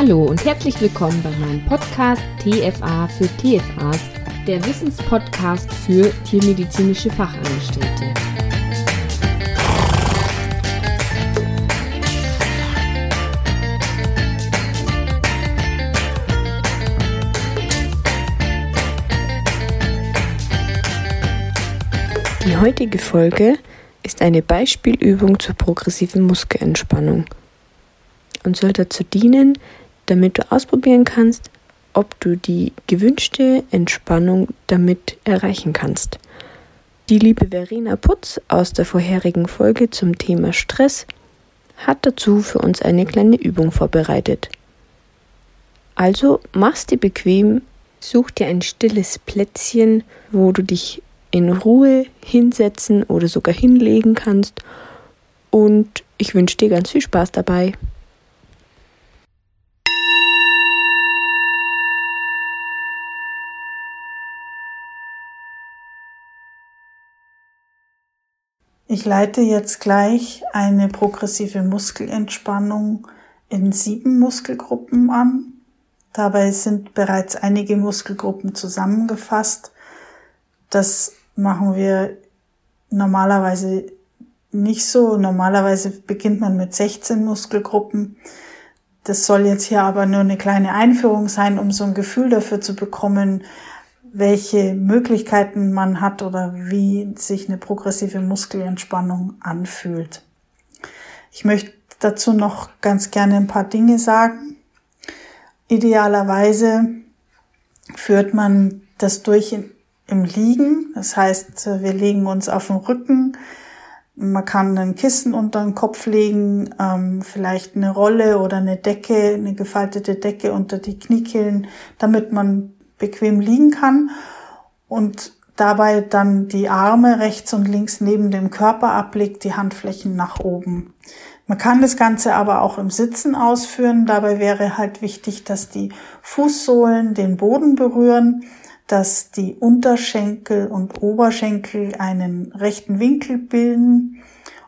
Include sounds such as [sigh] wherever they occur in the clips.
Hallo und herzlich willkommen bei meinem Podcast TFA für TFAs, der Wissenspodcast für tiermedizinische Fachangestellte. Die heutige Folge ist eine Beispielübung zur progressiven Muskelentspannung und soll dazu dienen, damit du ausprobieren kannst, ob du die gewünschte Entspannung damit erreichen kannst. Die liebe Verena Putz aus der vorherigen Folge zum Thema Stress hat dazu für uns eine kleine Übung vorbereitet. Also mach's dir bequem, such dir ein stilles Plätzchen, wo du dich in Ruhe hinsetzen oder sogar hinlegen kannst und ich wünsche dir ganz viel Spaß dabei. Ich leite jetzt gleich eine progressive Muskelentspannung in sieben Muskelgruppen an. Dabei sind bereits einige Muskelgruppen zusammengefasst. Das machen wir normalerweise nicht so. Normalerweise beginnt man mit 16 Muskelgruppen. Das soll jetzt hier aber nur eine kleine Einführung sein, um so ein Gefühl dafür zu bekommen, welche Möglichkeiten man hat oder wie sich eine progressive Muskelentspannung anfühlt. Ich möchte dazu noch ganz gerne ein paar Dinge sagen. Idealerweise führt man das durch im Liegen. Das heißt, wir legen uns auf den Rücken. Man kann ein Kissen unter den Kopf legen, ähm, vielleicht eine Rolle oder eine Decke, eine gefaltete Decke unter die Kniekehlen, damit man bequem liegen kann und dabei dann die Arme rechts und links neben dem Körper ablegt, die Handflächen nach oben. Man kann das Ganze aber auch im Sitzen ausführen. Dabei wäre halt wichtig, dass die Fußsohlen den Boden berühren, dass die Unterschenkel und Oberschenkel einen rechten Winkel bilden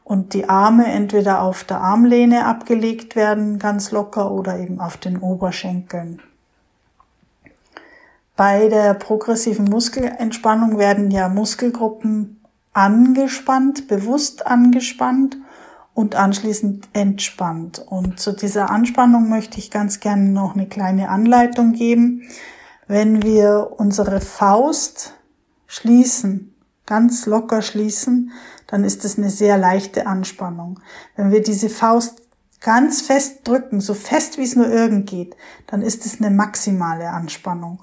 und die Arme entweder auf der Armlehne abgelegt werden, ganz locker, oder eben auf den Oberschenkeln. Bei der progressiven Muskelentspannung werden ja Muskelgruppen angespannt, bewusst angespannt und anschließend entspannt. Und zu dieser Anspannung möchte ich ganz gerne noch eine kleine Anleitung geben. Wenn wir unsere Faust schließen, ganz locker schließen, dann ist es eine sehr leichte Anspannung. Wenn wir diese Faust ganz fest drücken, so fest wie es nur irgend geht, dann ist es eine maximale Anspannung.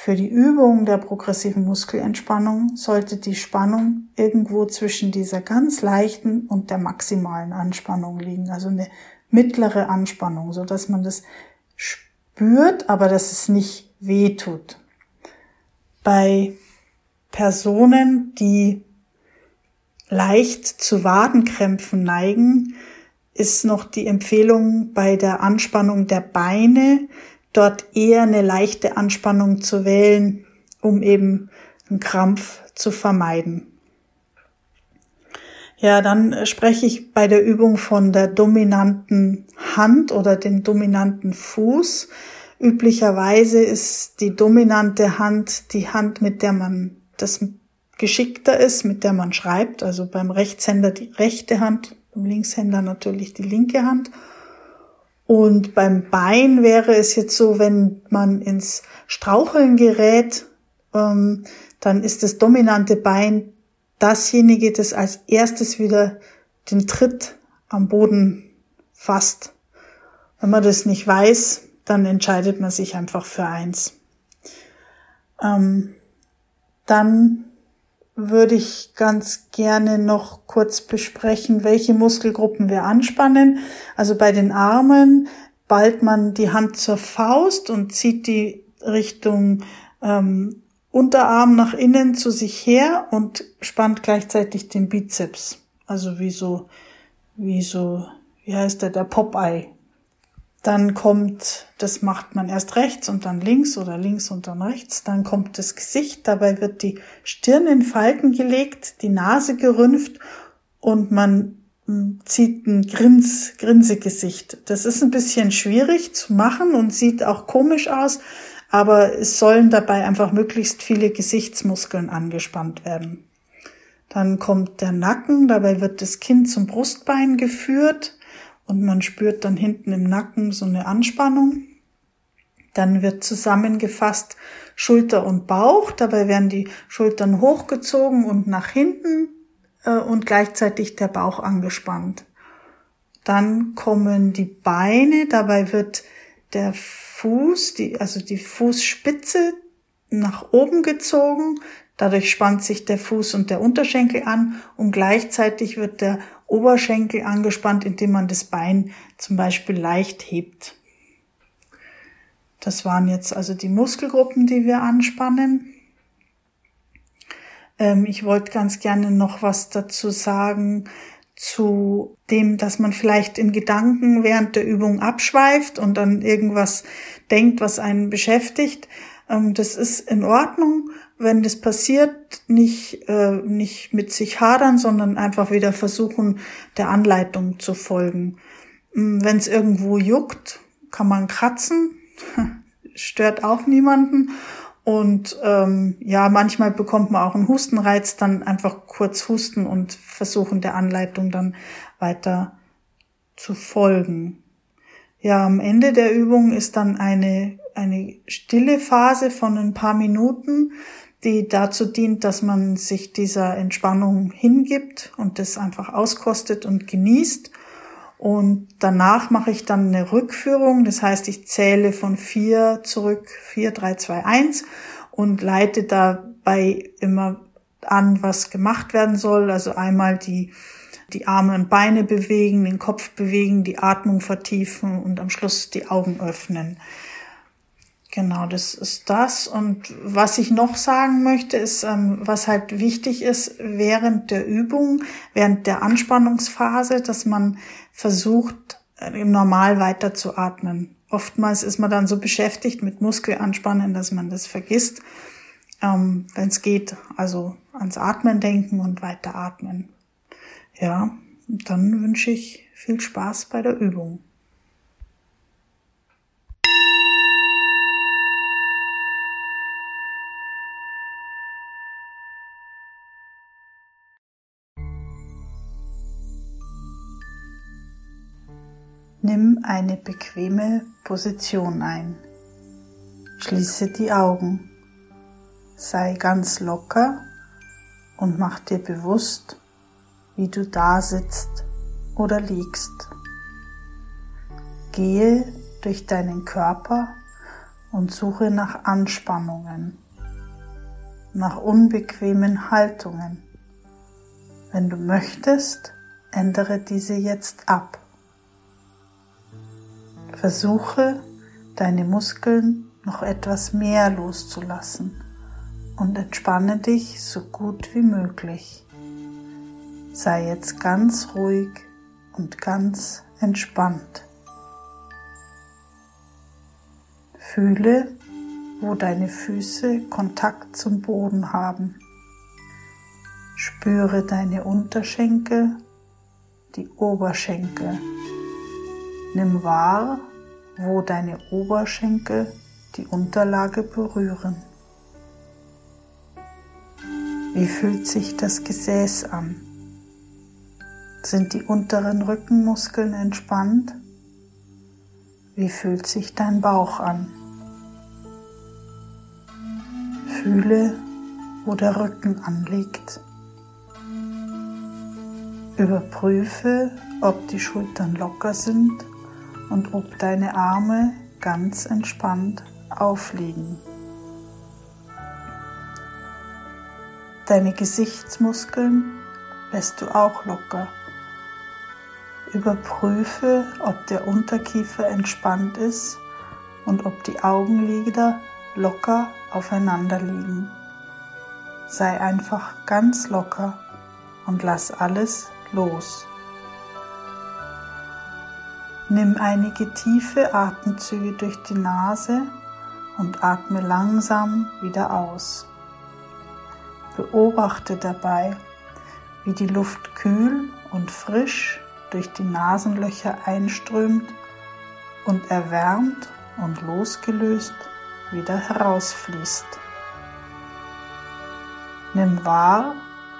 Für die Übung der progressiven Muskelentspannung sollte die Spannung irgendwo zwischen dieser ganz leichten und der maximalen Anspannung liegen, also eine mittlere Anspannung, so dass man das spürt, aber dass es nicht weh tut. Bei Personen, die leicht zu Wadenkrämpfen neigen, ist noch die Empfehlung bei der Anspannung der Beine dort eher eine leichte Anspannung zu wählen, um eben einen Krampf zu vermeiden. Ja, dann spreche ich bei der Übung von der dominanten Hand oder dem dominanten Fuß. Üblicherweise ist die dominante Hand die Hand, mit der man das geschickter ist, mit der man schreibt. Also beim Rechtshänder die rechte Hand, beim Linkshänder natürlich die linke Hand. Und beim Bein wäre es jetzt so, wenn man ins Straucheln gerät, ähm, dann ist das dominante Bein dasjenige, das als erstes wieder den Tritt am Boden fasst. Wenn man das nicht weiß, dann entscheidet man sich einfach für eins. Ähm, dann würde ich ganz gerne noch kurz besprechen, welche Muskelgruppen wir anspannen. Also bei den Armen ballt man die Hand zur Faust und zieht die Richtung ähm, Unterarm nach innen zu sich her und spannt gleichzeitig den Bizeps. Also wie so, wie so, wie heißt der, der Popeye. Dann kommt, das macht man erst rechts und dann links oder links und dann rechts. Dann kommt das Gesicht. Dabei wird die Stirn in Falten gelegt, die Nase gerümpft und man hm, zieht ein Grins, Grinsegesicht. Das ist ein bisschen schwierig zu machen und sieht auch komisch aus, aber es sollen dabei einfach möglichst viele Gesichtsmuskeln angespannt werden. Dann kommt der Nacken, dabei wird das Kind zum Brustbein geführt und man spürt dann hinten im Nacken so eine Anspannung. Dann wird zusammengefasst Schulter und Bauch, dabei werden die Schultern hochgezogen und nach hinten äh, und gleichzeitig der Bauch angespannt. Dann kommen die Beine, dabei wird der Fuß, die, also die Fußspitze nach oben gezogen, Dadurch spannt sich der Fuß und der Unterschenkel an und gleichzeitig wird der Oberschenkel angespannt, indem man das Bein zum Beispiel leicht hebt. Das waren jetzt also die Muskelgruppen, die wir anspannen. Ähm, ich wollte ganz gerne noch was dazu sagen zu dem, dass man vielleicht in Gedanken während der Übung abschweift und dann irgendwas denkt, was einen beschäftigt. Ähm, das ist in Ordnung, wenn das passiert, nicht, äh, nicht mit sich hadern, sondern einfach wieder versuchen, der Anleitung zu folgen. Mm, wenn es irgendwo juckt, kann man kratzen, [laughs] stört auch niemanden. Und ähm, ja, manchmal bekommt man auch einen Hustenreiz, dann einfach kurz husten und versuchen der Anleitung dann weiter zu folgen. Ja, am Ende der Übung ist dann eine, eine stille Phase von ein paar Minuten die dazu dient, dass man sich dieser Entspannung hingibt und das einfach auskostet und genießt. Und danach mache ich dann eine Rückführung. Das heißt, ich zähle von vier zurück, vier, drei, zwei, eins und leite dabei immer an, was gemacht werden soll. Also einmal die, die Arme und Beine bewegen, den Kopf bewegen, die Atmung vertiefen und am Schluss die Augen öffnen. Genau, das ist das. Und was ich noch sagen möchte, ist, ähm, was halt wichtig ist während der Übung, während der Anspannungsphase, dass man versucht, äh, normal weiter zu atmen. Oftmals ist man dann so beschäftigt mit Muskelanspannen, dass man das vergisst. Ähm, Wenn es geht, also ans Atmen denken und weiter atmen. Ja, dann wünsche ich viel Spaß bei der Übung. Nimm eine bequeme Position ein. Schließe die Augen. Sei ganz locker und mach dir bewusst, wie du da sitzt oder liegst. Gehe durch deinen Körper und suche nach Anspannungen, nach unbequemen Haltungen. Wenn du möchtest, ändere diese jetzt ab. Versuche deine Muskeln noch etwas mehr loszulassen und entspanne dich so gut wie möglich. Sei jetzt ganz ruhig und ganz entspannt. Fühle, wo deine Füße Kontakt zum Boden haben. Spüre deine Unterschenkel, die Oberschenkel. Nimm wahr, wo deine Oberschenkel die Unterlage berühren. Wie fühlt sich das Gesäß an? Sind die unteren Rückenmuskeln entspannt? Wie fühlt sich dein Bauch an? Fühle, wo der Rücken anliegt. Überprüfe, ob die Schultern locker sind und ob deine Arme ganz entspannt aufliegen. Deine Gesichtsmuskeln lässt du auch locker. Überprüfe, ob der Unterkiefer entspannt ist und ob die Augenlider locker aufeinander liegen. Sei einfach ganz locker und lass alles los. Nimm einige tiefe Atemzüge durch die Nase und atme langsam wieder aus. Beobachte dabei, wie die Luft kühl und frisch durch die Nasenlöcher einströmt und erwärmt und losgelöst wieder herausfließt. Nimm wahr,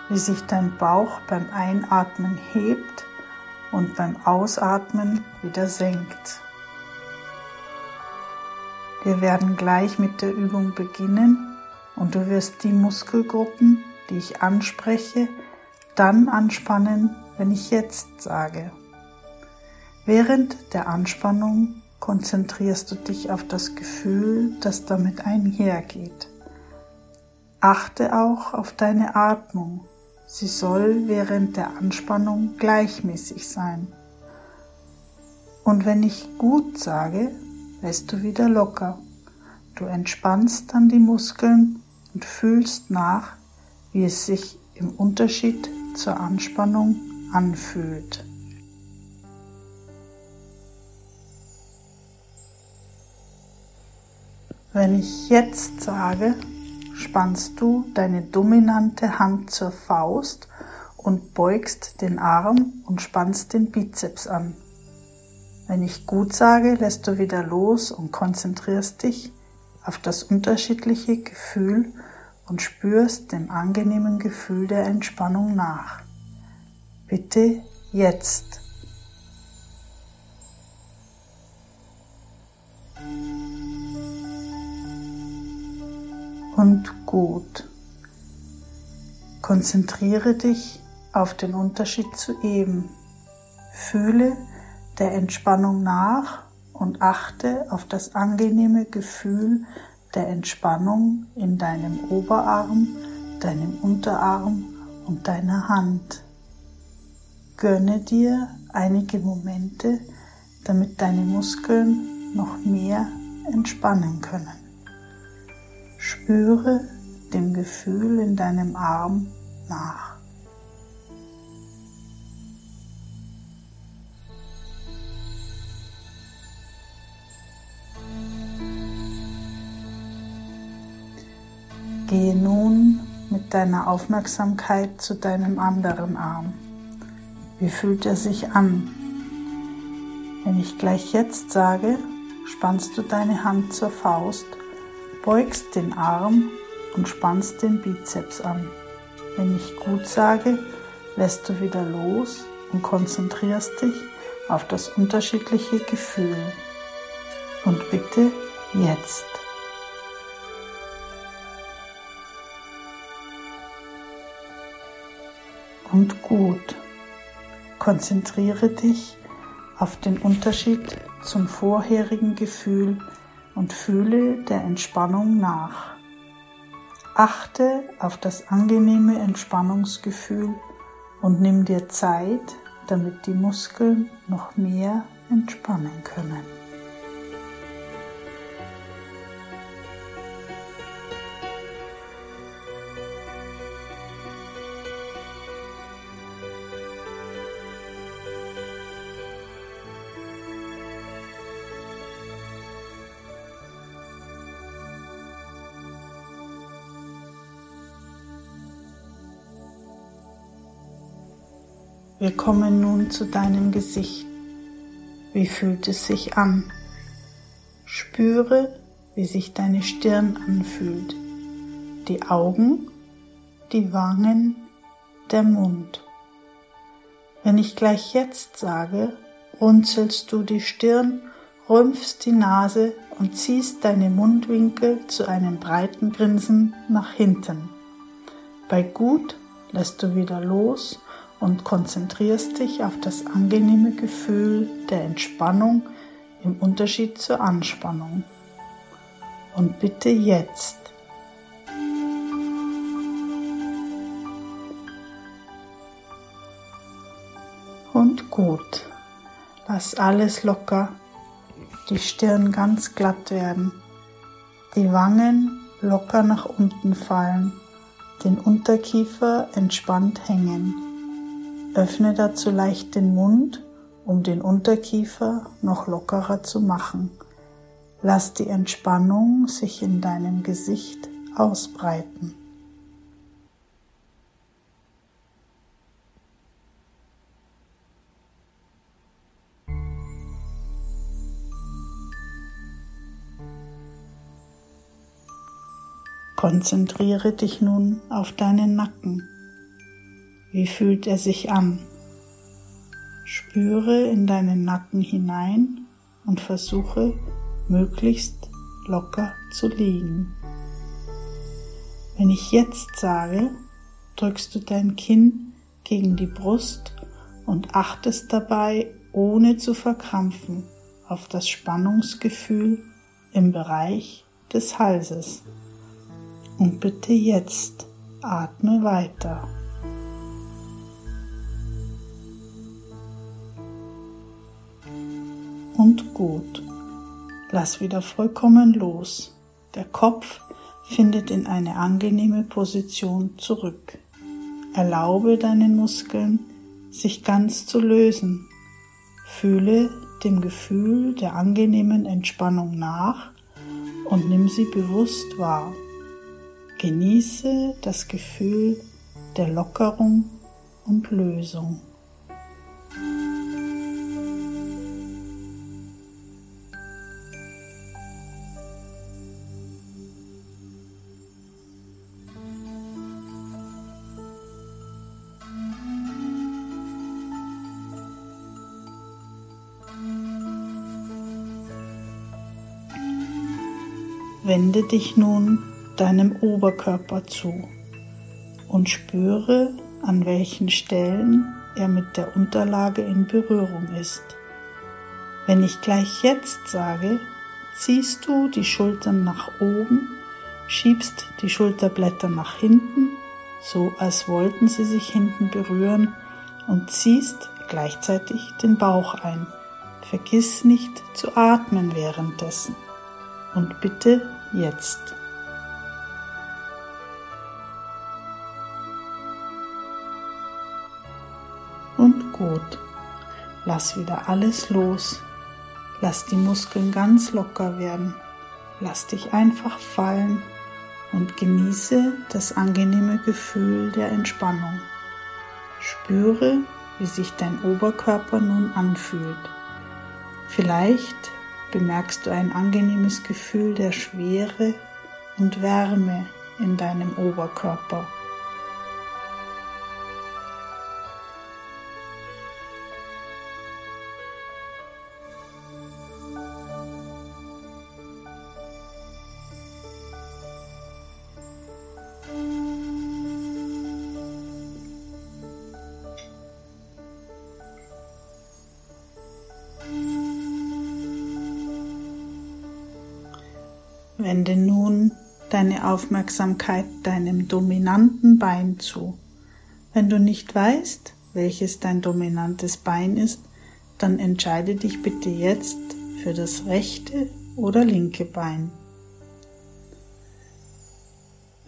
wie sich dein Bauch beim Einatmen hebt und beim Ausatmen wieder senkt. Wir werden gleich mit der Übung beginnen und du wirst die Muskelgruppen, die ich anspreche, dann anspannen, wenn ich jetzt sage. Während der Anspannung konzentrierst du dich auf das Gefühl, das damit einhergeht. Achte auch auf deine Atmung. Sie soll während der Anspannung gleichmäßig sein. Und wenn ich gut sage, lässt du wieder locker. Du entspannst dann die Muskeln und fühlst nach, wie es sich im Unterschied zur Anspannung anfühlt. Wenn ich jetzt sage, spannst du deine dominante Hand zur Faust und beugst den Arm und spannst den Bizeps an. Wenn ich gut sage, lässt du wieder los und konzentrierst dich auf das unterschiedliche Gefühl und spürst dem angenehmen Gefühl der Entspannung nach. Bitte jetzt. Und gut. Konzentriere dich auf den Unterschied zu eben. Fühle der Entspannung nach und achte auf das angenehme Gefühl der Entspannung in deinem Oberarm, deinem Unterarm und deiner Hand. Gönne dir einige Momente, damit deine Muskeln noch mehr entspannen können. Spüre dem Gefühl in deinem Arm nach. Gehe nun mit deiner Aufmerksamkeit zu deinem anderen Arm. Wie fühlt er sich an? Wenn ich gleich jetzt sage, spannst du deine Hand zur Faust beugst den Arm und spannst den Bizeps an. Wenn ich gut sage, lässt du wieder los und konzentrierst dich auf das unterschiedliche Gefühl. Und bitte jetzt. Und gut. Konzentriere dich auf den Unterschied zum vorherigen Gefühl und fühle der Entspannung nach. Achte auf das angenehme Entspannungsgefühl und nimm dir Zeit, damit die Muskeln noch mehr entspannen können. Wir kommen nun zu deinem Gesicht. Wie fühlt es sich an? Spüre, wie sich deine Stirn anfühlt, die Augen, die Wangen, der Mund. Wenn ich gleich jetzt sage, runzelst du die Stirn, rümpfst die Nase und ziehst deine Mundwinkel zu einem breiten Grinsen nach hinten. Bei gut lässt du wieder los und konzentrierst dich auf das angenehme Gefühl der Entspannung im Unterschied zur Anspannung. Und bitte jetzt. Und gut. Lass alles locker, die Stirn ganz glatt werden, die Wangen locker nach unten fallen, den Unterkiefer entspannt hängen. Öffne dazu leicht den Mund, um den Unterkiefer noch lockerer zu machen. Lass die Entspannung sich in deinem Gesicht ausbreiten. Konzentriere dich nun auf deinen Nacken. Wie fühlt er sich an? Spüre in deinen Nacken hinein und versuche möglichst locker zu liegen. Wenn ich jetzt sage, drückst du dein Kinn gegen die Brust und achtest dabei, ohne zu verkrampfen, auf das Spannungsgefühl im Bereich des Halses. Und bitte jetzt atme weiter. Und gut. Lass wieder vollkommen los. Der Kopf findet in eine angenehme Position zurück. Erlaube deinen Muskeln, sich ganz zu lösen. Fühle dem Gefühl der angenehmen Entspannung nach und nimm sie bewusst wahr. Genieße das Gefühl der Lockerung und Lösung. Wende dich nun deinem Oberkörper zu und spüre, an welchen Stellen er mit der Unterlage in Berührung ist. Wenn ich gleich jetzt sage, ziehst du die Schultern nach oben, schiebst die Schulterblätter nach hinten, so als wollten sie sich hinten berühren, und ziehst gleichzeitig den Bauch ein. Vergiss nicht zu atmen währenddessen. Und bitte jetzt. Und gut. Lass wieder alles los. Lass die Muskeln ganz locker werden. Lass dich einfach fallen und genieße das angenehme Gefühl der Entspannung. Spüre, wie sich dein Oberkörper nun anfühlt. Vielleicht bemerkst du ein angenehmes Gefühl der Schwere und Wärme in deinem Oberkörper. Wende nun deine Aufmerksamkeit deinem dominanten Bein zu. Wenn du nicht weißt, welches dein dominantes Bein ist, dann entscheide dich bitte jetzt für das rechte oder linke Bein.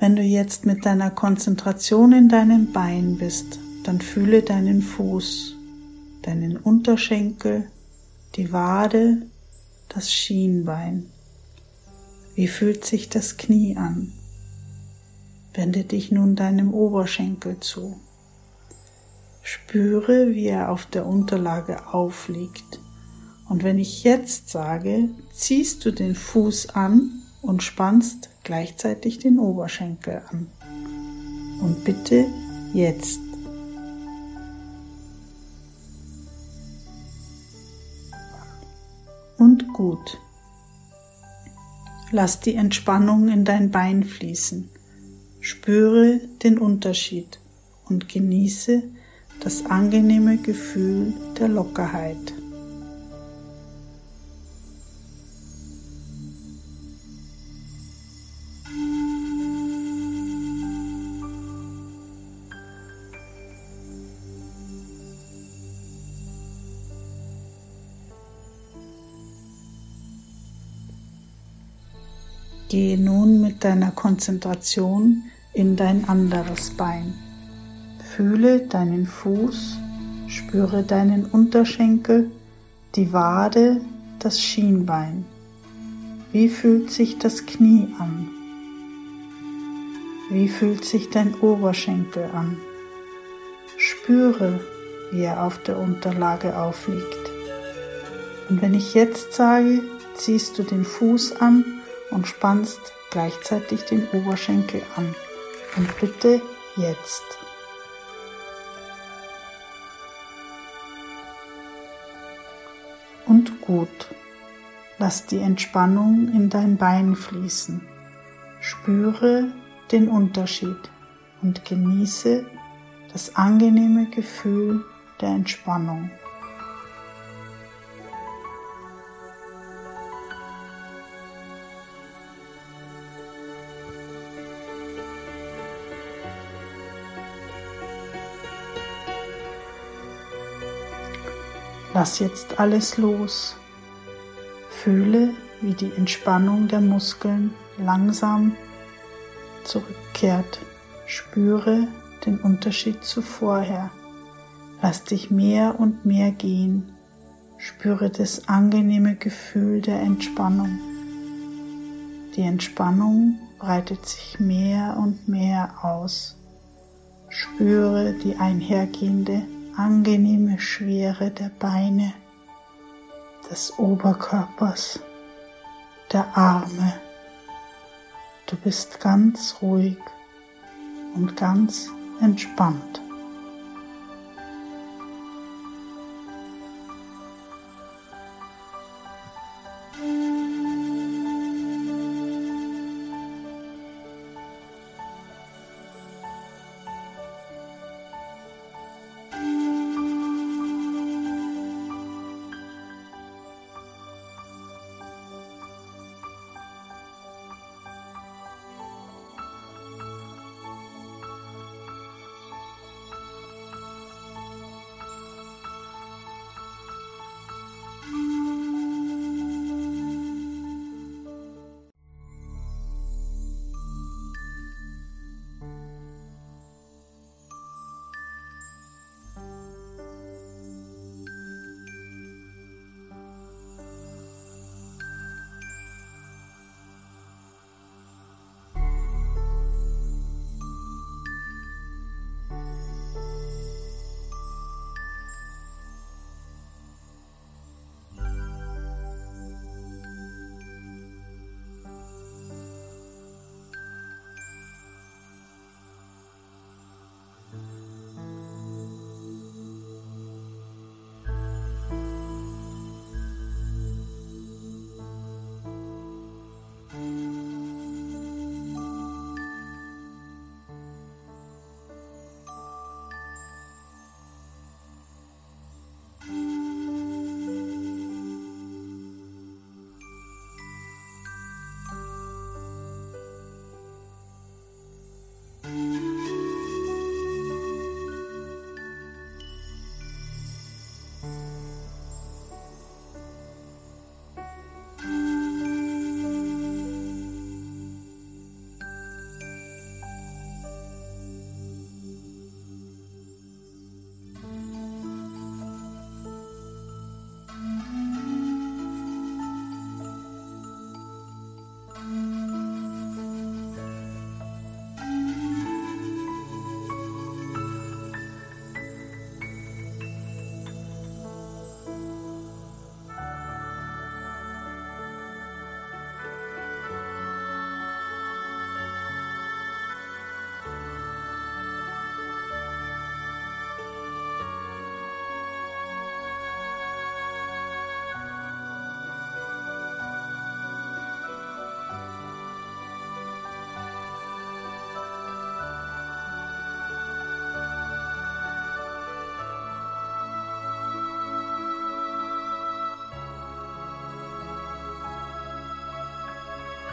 Wenn du jetzt mit deiner Konzentration in deinem Bein bist, dann fühle deinen Fuß, deinen Unterschenkel, die Wade, das Schienbein. Wie fühlt sich das Knie an? Wende dich nun deinem Oberschenkel zu. Spüre, wie er auf der Unterlage aufliegt. Und wenn ich jetzt sage, ziehst du den Fuß an und spannst gleichzeitig den Oberschenkel an. Und bitte jetzt. Und gut. Lass die Entspannung in dein Bein fließen. Spüre den Unterschied und genieße das angenehme Gefühl der Lockerheit. Gehe nun mit deiner Konzentration in dein anderes Bein. Fühle deinen Fuß, spüre deinen Unterschenkel, die Wade, das Schienbein. Wie fühlt sich das Knie an? Wie fühlt sich dein Oberschenkel an? Spüre, wie er auf der Unterlage aufliegt. Und wenn ich jetzt sage, ziehst du den Fuß an und spannst gleichzeitig den Oberschenkel an. Und bitte jetzt. Und gut. Lass die Entspannung in dein Bein fließen. Spüre den Unterschied und genieße das angenehme Gefühl der Entspannung. Lass jetzt alles los. Fühle, wie die Entspannung der Muskeln langsam zurückkehrt. Spüre den Unterschied zu vorher. Lass dich mehr und mehr gehen. Spüre das angenehme Gefühl der Entspannung. Die Entspannung breitet sich mehr und mehr aus. Spüre die einhergehende angenehme Schwere der Beine des Oberkörpers, der Arme. Du bist ganz ruhig und ganz entspannt.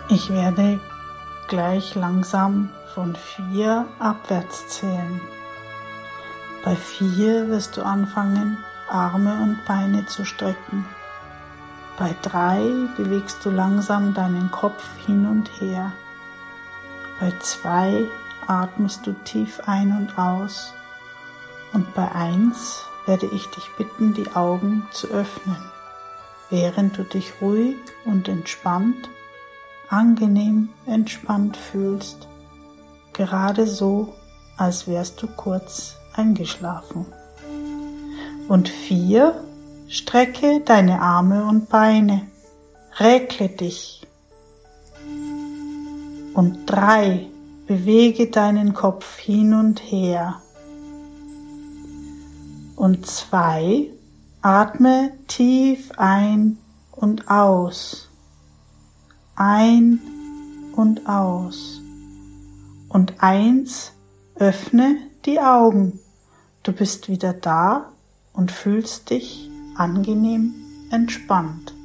Ich werde gleich langsam von vier abwärts zählen. Bei vier wirst du anfangen, Arme und Beine zu strecken. Bei drei bewegst du langsam deinen Kopf hin und her. Bei zwei atmest du tief ein und aus. Und bei eins werde ich dich bitten, die Augen zu öffnen, während du dich ruhig und entspannt angenehm entspannt fühlst, gerade so, als wärst du kurz eingeschlafen. Und vier, strecke deine Arme und Beine, räkle dich. Und drei, bewege deinen Kopf hin und her. Und zwei, atme tief ein und aus. Ein und aus. Und eins, öffne die Augen. Du bist wieder da und fühlst dich angenehm entspannt.